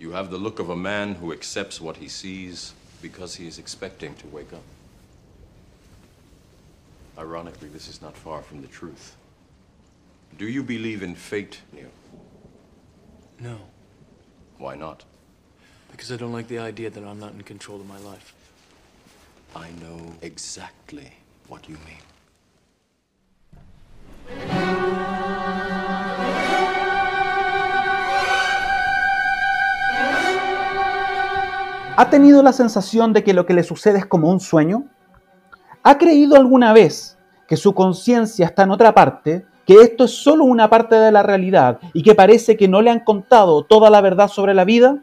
You have the look of a man who accepts what he sees because he is expecting to wake up. Ironically, this is not far from the truth. Do you believe in fate, Neo? No, Why not? because I don't like the idea that I'm not in control of my life. I know exactly what you mean. ¿Ha tenido la sensación de que lo que le sucede es como un sueño? ¿Ha creído alguna vez que su conciencia está en otra parte, que esto es solo una parte de la realidad y que parece que no le han contado toda la verdad sobre la vida?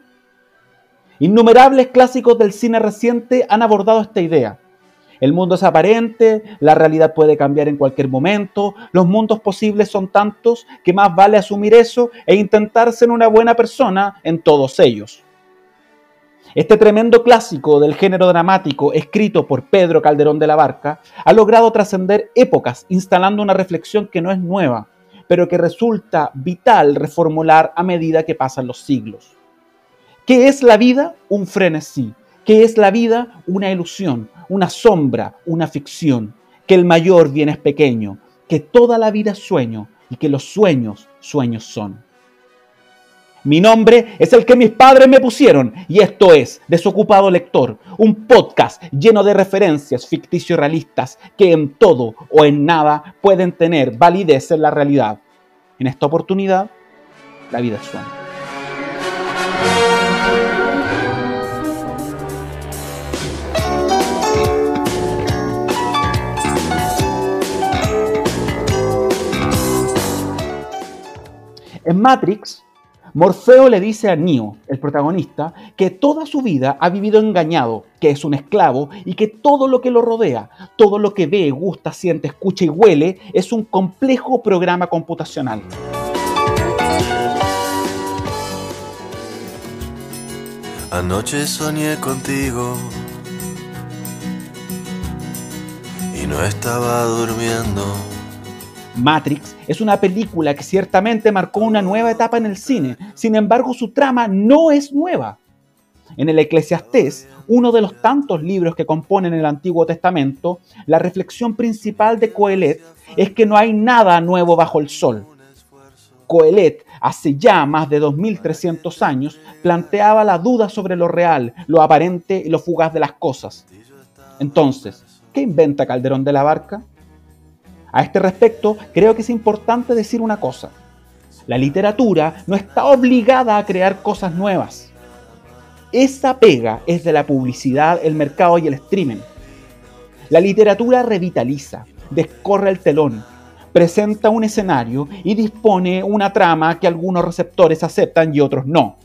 Innumerables clásicos del cine reciente han abordado esta idea. El mundo es aparente, la realidad puede cambiar en cualquier momento, los mundos posibles son tantos que más vale asumir eso e intentar ser una buena persona en todos ellos. Este tremendo clásico del género dramático, escrito por Pedro Calderón de la Barca, ha logrado trascender épocas, instalando una reflexión que no es nueva, pero que resulta vital reformular a medida que pasan los siglos. ¿Qué es la vida? Un frenesí. ¿Qué es la vida? Una ilusión, una sombra, una ficción. Que el mayor bien es pequeño, que toda la vida es sueño y que los sueños, sueños son. Mi nombre es el que mis padres me pusieron y esto es Desocupado Lector, un podcast lleno de referencias ficticio realistas que en todo o en nada pueden tener validez en la realidad. En esta oportunidad, la vida es sueño. En Matrix, Morfeo le dice a Neo, el protagonista, que toda su vida ha vivido engañado, que es un esclavo y que todo lo que lo rodea, todo lo que ve, gusta, siente, escucha y huele, es un complejo programa computacional. Anoche soñé contigo y no estaba durmiendo. Matrix es una película que ciertamente marcó una nueva etapa en el cine, sin embargo su trama no es nueva. En el Eclesiastés, uno de los tantos libros que componen el Antiguo Testamento, la reflexión principal de Coelet es que no hay nada nuevo bajo el sol. Coelet, hace ya más de 2300 años, planteaba la duda sobre lo real, lo aparente y lo fugaz de las cosas. Entonces, ¿qué inventa Calderón de la Barca? A este respecto, creo que es importante decir una cosa. La literatura no está obligada a crear cosas nuevas. Esa pega es de la publicidad, el mercado y el streaming. La literatura revitaliza, descorre el telón, presenta un escenario y dispone una trama que algunos receptores aceptan y otros no.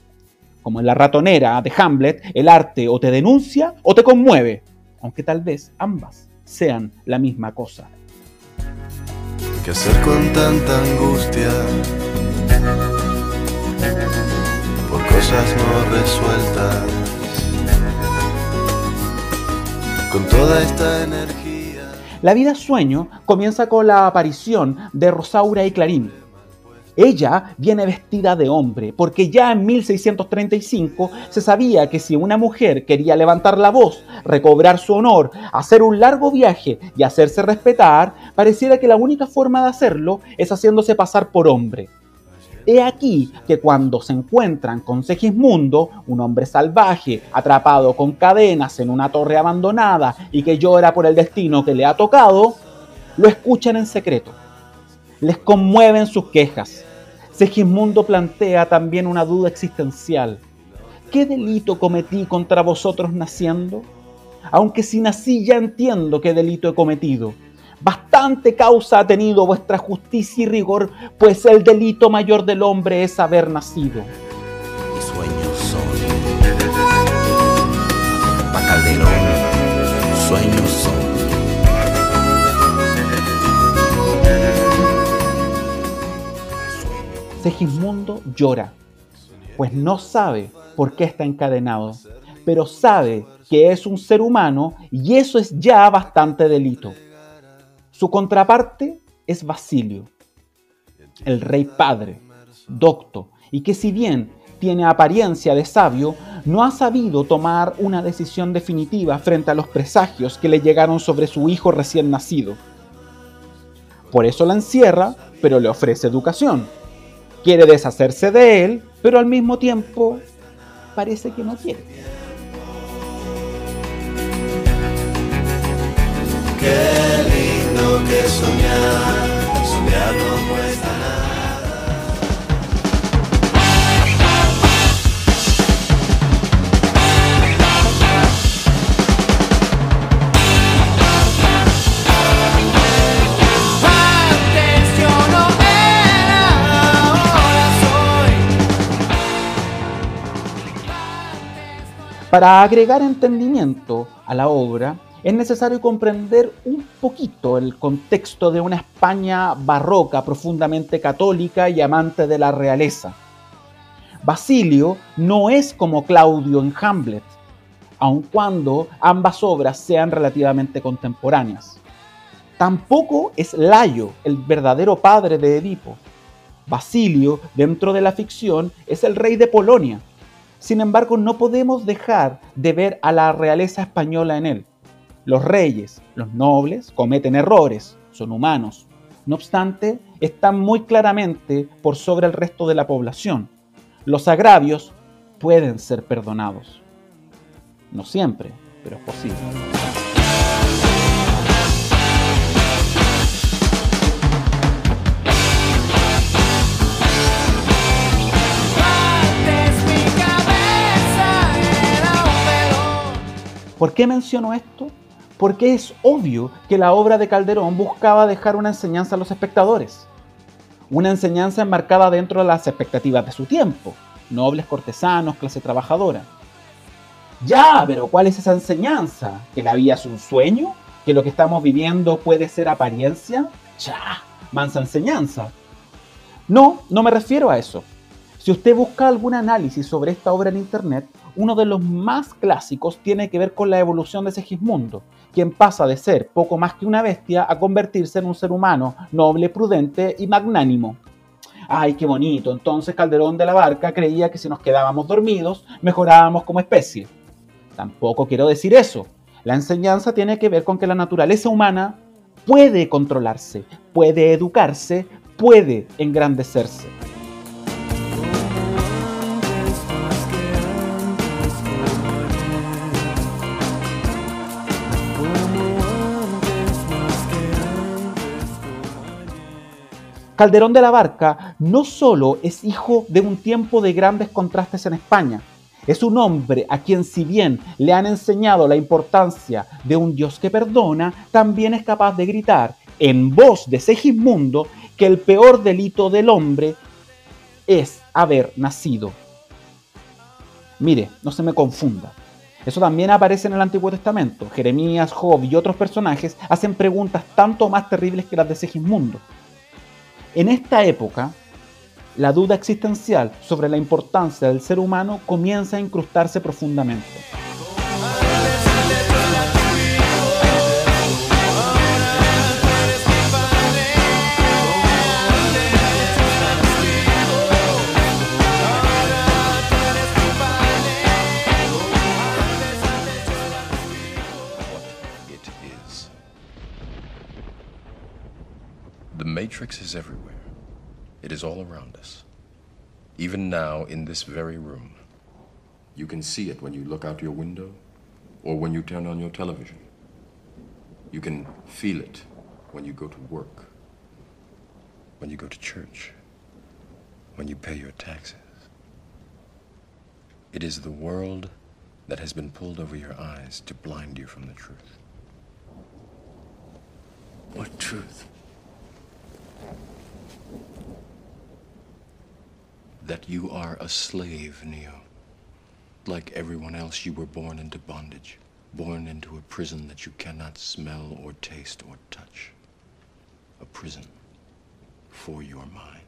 Como en la ratonera de Hamlet, el arte o te denuncia o te conmueve, aunque tal vez ambas sean la misma cosa. ¿Qué hacer con tanta angustia? Por cosas no resueltas. Con toda esta energía. La vida sueño comienza con la aparición de Rosaura y Clarín. Ella viene vestida de hombre, porque ya en 1635 se sabía que si una mujer quería levantar la voz, recobrar su honor, hacer un largo viaje y hacerse respetar, pareciera que la única forma de hacerlo es haciéndose pasar por hombre. He aquí que cuando se encuentran con Segismundo, un hombre salvaje, atrapado con cadenas en una torre abandonada y que llora por el destino que le ha tocado, lo escuchan en secreto. Les conmueven sus quejas. Segismundo plantea también una duda existencial. ¿Qué delito cometí contra vosotros naciendo? Aunque si nací ya entiendo qué delito he cometido. Bastante causa ha tenido vuestra justicia y rigor, pues el delito mayor del hombre es haber nacido. Mis sueños son. Segismundo llora, pues no sabe por qué está encadenado, pero sabe que es un ser humano y eso es ya bastante delito. Su contraparte es Basilio, el rey padre, docto, y que si bien tiene apariencia de sabio, no ha sabido tomar una decisión definitiva frente a los presagios que le llegaron sobre su hijo recién nacido. Por eso la encierra, pero le ofrece educación. Quiere deshacerse de él, pero al mismo tiempo parece que no quiere. Qué lindo que Para agregar entendimiento a la obra, es necesario comprender un poquito el contexto de una España barroca profundamente católica y amante de la realeza. Basilio no es como Claudio en Hamlet, aun cuando ambas obras sean relativamente contemporáneas. Tampoco es Layo el verdadero padre de Edipo. Basilio, dentro de la ficción, es el rey de Polonia. Sin embargo, no podemos dejar de ver a la realeza española en él. Los reyes, los nobles, cometen errores, son humanos. No obstante, están muy claramente por sobre el resto de la población. Los agravios pueden ser perdonados. No siempre, pero es posible. ¿Por qué menciono esto? Porque es obvio que la obra de Calderón buscaba dejar una enseñanza a los espectadores. Una enseñanza enmarcada dentro de las expectativas de su tiempo. Nobles cortesanos, clase trabajadora. Ya, pero ¿cuál es esa enseñanza? ¿Que la vida es un sueño? ¿Que lo que estamos viviendo puede ser apariencia? Ya, mansa enseñanza. No, no me refiero a eso. Si usted busca algún análisis sobre esta obra en internet, uno de los más clásicos tiene que ver con la evolución de Segismundo, quien pasa de ser poco más que una bestia a convertirse en un ser humano noble, prudente y magnánimo. Ay, qué bonito. Entonces Calderón de la Barca creía que si nos quedábamos dormidos, mejorábamos como especie. Tampoco quiero decir eso. La enseñanza tiene que ver con que la naturaleza humana puede controlarse, puede educarse, puede engrandecerse. Calderón de la Barca no solo es hijo de un tiempo de grandes contrastes en España, es un hombre a quien si bien le han enseñado la importancia de un Dios que perdona, también es capaz de gritar en voz de Segismundo que el peor delito del hombre es haber nacido. Mire, no se me confunda. Eso también aparece en el Antiguo Testamento. Jeremías, Job y otros personajes hacen preguntas tanto más terribles que las de Segismundo. En esta época, la duda existencial sobre la importancia del ser humano comienza a incrustarse profundamente. Now, in this very room. You can see it when you look out your window or when you turn on your television. You can feel it when you go to work, when you go to church, when you pay your taxes. It is the world that has been pulled over your eyes to blind you from the truth. What truth? That you are a slave, Neo. Like everyone else, you were born into bondage, born into a prison that you cannot smell or taste or touch. A prison for your mind.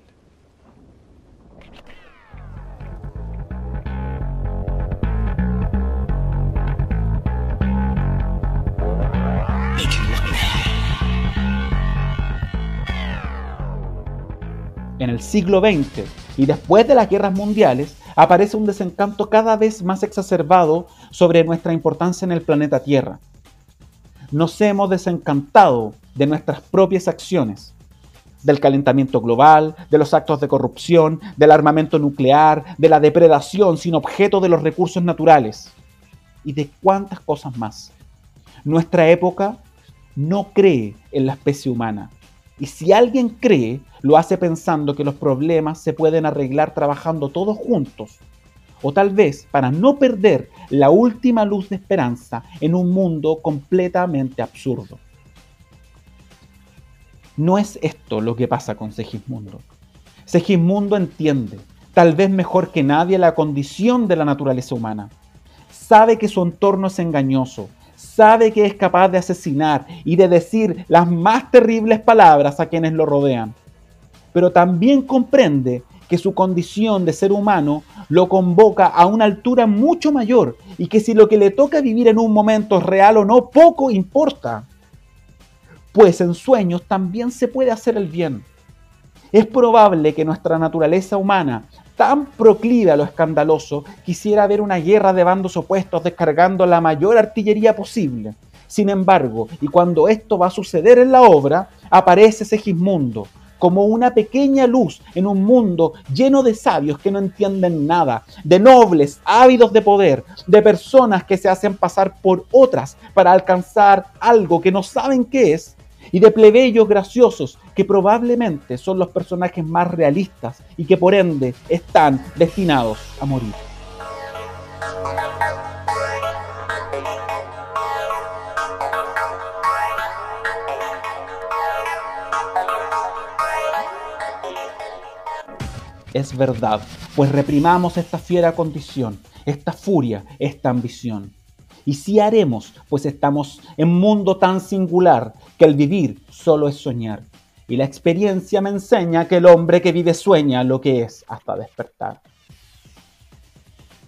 En el siglo XX y después de las guerras mundiales, aparece un desencanto cada vez más exacerbado sobre nuestra importancia en el planeta Tierra. Nos hemos desencantado de nuestras propias acciones, del calentamiento global, de los actos de corrupción, del armamento nuclear, de la depredación sin objeto de los recursos naturales y de cuántas cosas más. Nuestra época no cree en la especie humana. Y si alguien cree, lo hace pensando que los problemas se pueden arreglar trabajando todos juntos. O tal vez para no perder la última luz de esperanza en un mundo completamente absurdo. No es esto lo que pasa con Segismundo. Segismundo entiende, tal vez mejor que nadie, la condición de la naturaleza humana. Sabe que su entorno es engañoso, sabe que es capaz de asesinar y de decir las más terribles palabras a quienes lo rodean. Pero también comprende que su condición de ser humano lo convoca a una altura mucho mayor y que si lo que le toca vivir en un momento es real o no, poco importa pues en sueños también se puede hacer el bien. Es probable que nuestra naturaleza humana, tan proclive a lo escandaloso, quisiera ver una guerra de bandos opuestos descargando la mayor artillería posible. Sin embargo, y cuando esto va a suceder en la obra, aparece Segismundo como una pequeña luz en un mundo lleno de sabios que no entienden nada, de nobles ávidos de poder, de personas que se hacen pasar por otras para alcanzar algo que no saben qué es y de plebeyos graciosos que probablemente son los personajes más realistas y que por ende están destinados a morir. Es verdad, pues reprimamos esta fiera condición, esta furia, esta ambición. Y si haremos, pues estamos en un mundo tan singular que el vivir solo es soñar. Y la experiencia me enseña que el hombre que vive sueña lo que es hasta despertar.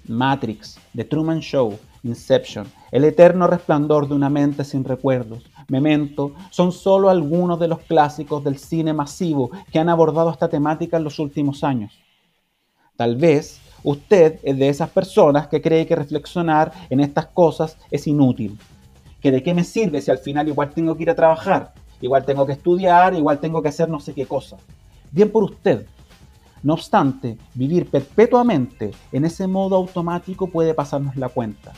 Matrix, The Truman Show, Inception, El eterno resplandor de una mente sin recuerdos, Memento, son solo algunos de los clásicos del cine masivo que han abordado esta temática en los últimos años. Tal vez Usted es de esas personas que cree que reflexionar en estas cosas es inútil. Que de qué me sirve si al final igual tengo que ir a trabajar, igual tengo que estudiar, igual tengo que hacer no sé qué cosa. Bien por usted. No obstante, vivir perpetuamente en ese modo automático puede pasarnos la cuenta.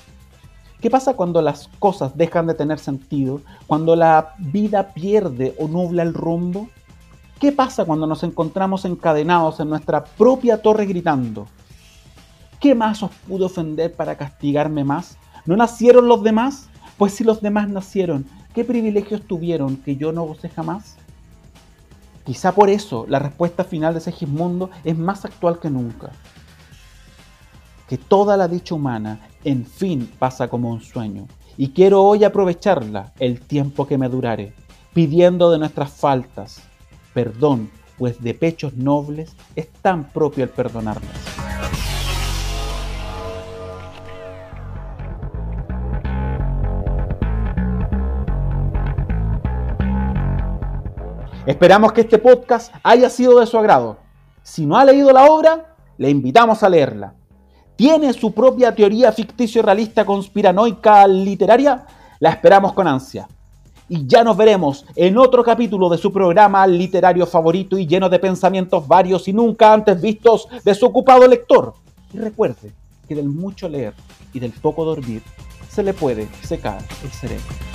¿Qué pasa cuando las cosas dejan de tener sentido? Cuando la vida pierde o nubla el rumbo? ¿Qué pasa cuando nos encontramos encadenados en nuestra propia torre gritando? ¿Qué más os pudo ofender para castigarme más? ¿No nacieron los demás? Pues si los demás nacieron, ¿qué privilegios tuvieron que yo no gocé jamás? Quizá por eso la respuesta final de Segismundo es más actual que nunca. Que toda la dicha humana, en fin, pasa como un sueño. Y quiero hoy aprovecharla el tiempo que me durare, pidiendo de nuestras faltas perdón, pues de pechos nobles es tan propio el perdonarlas. Esperamos que este podcast haya sido de su agrado. Si no ha leído la obra, le invitamos a leerla. ¿Tiene su propia teoría ficticio-realista conspiranoica literaria? La esperamos con ansia. Y ya nos veremos en otro capítulo de su programa literario favorito y lleno de pensamientos varios y nunca antes vistos de su ocupado lector. Y recuerde que del mucho leer y del poco dormir se le puede secar el cerebro.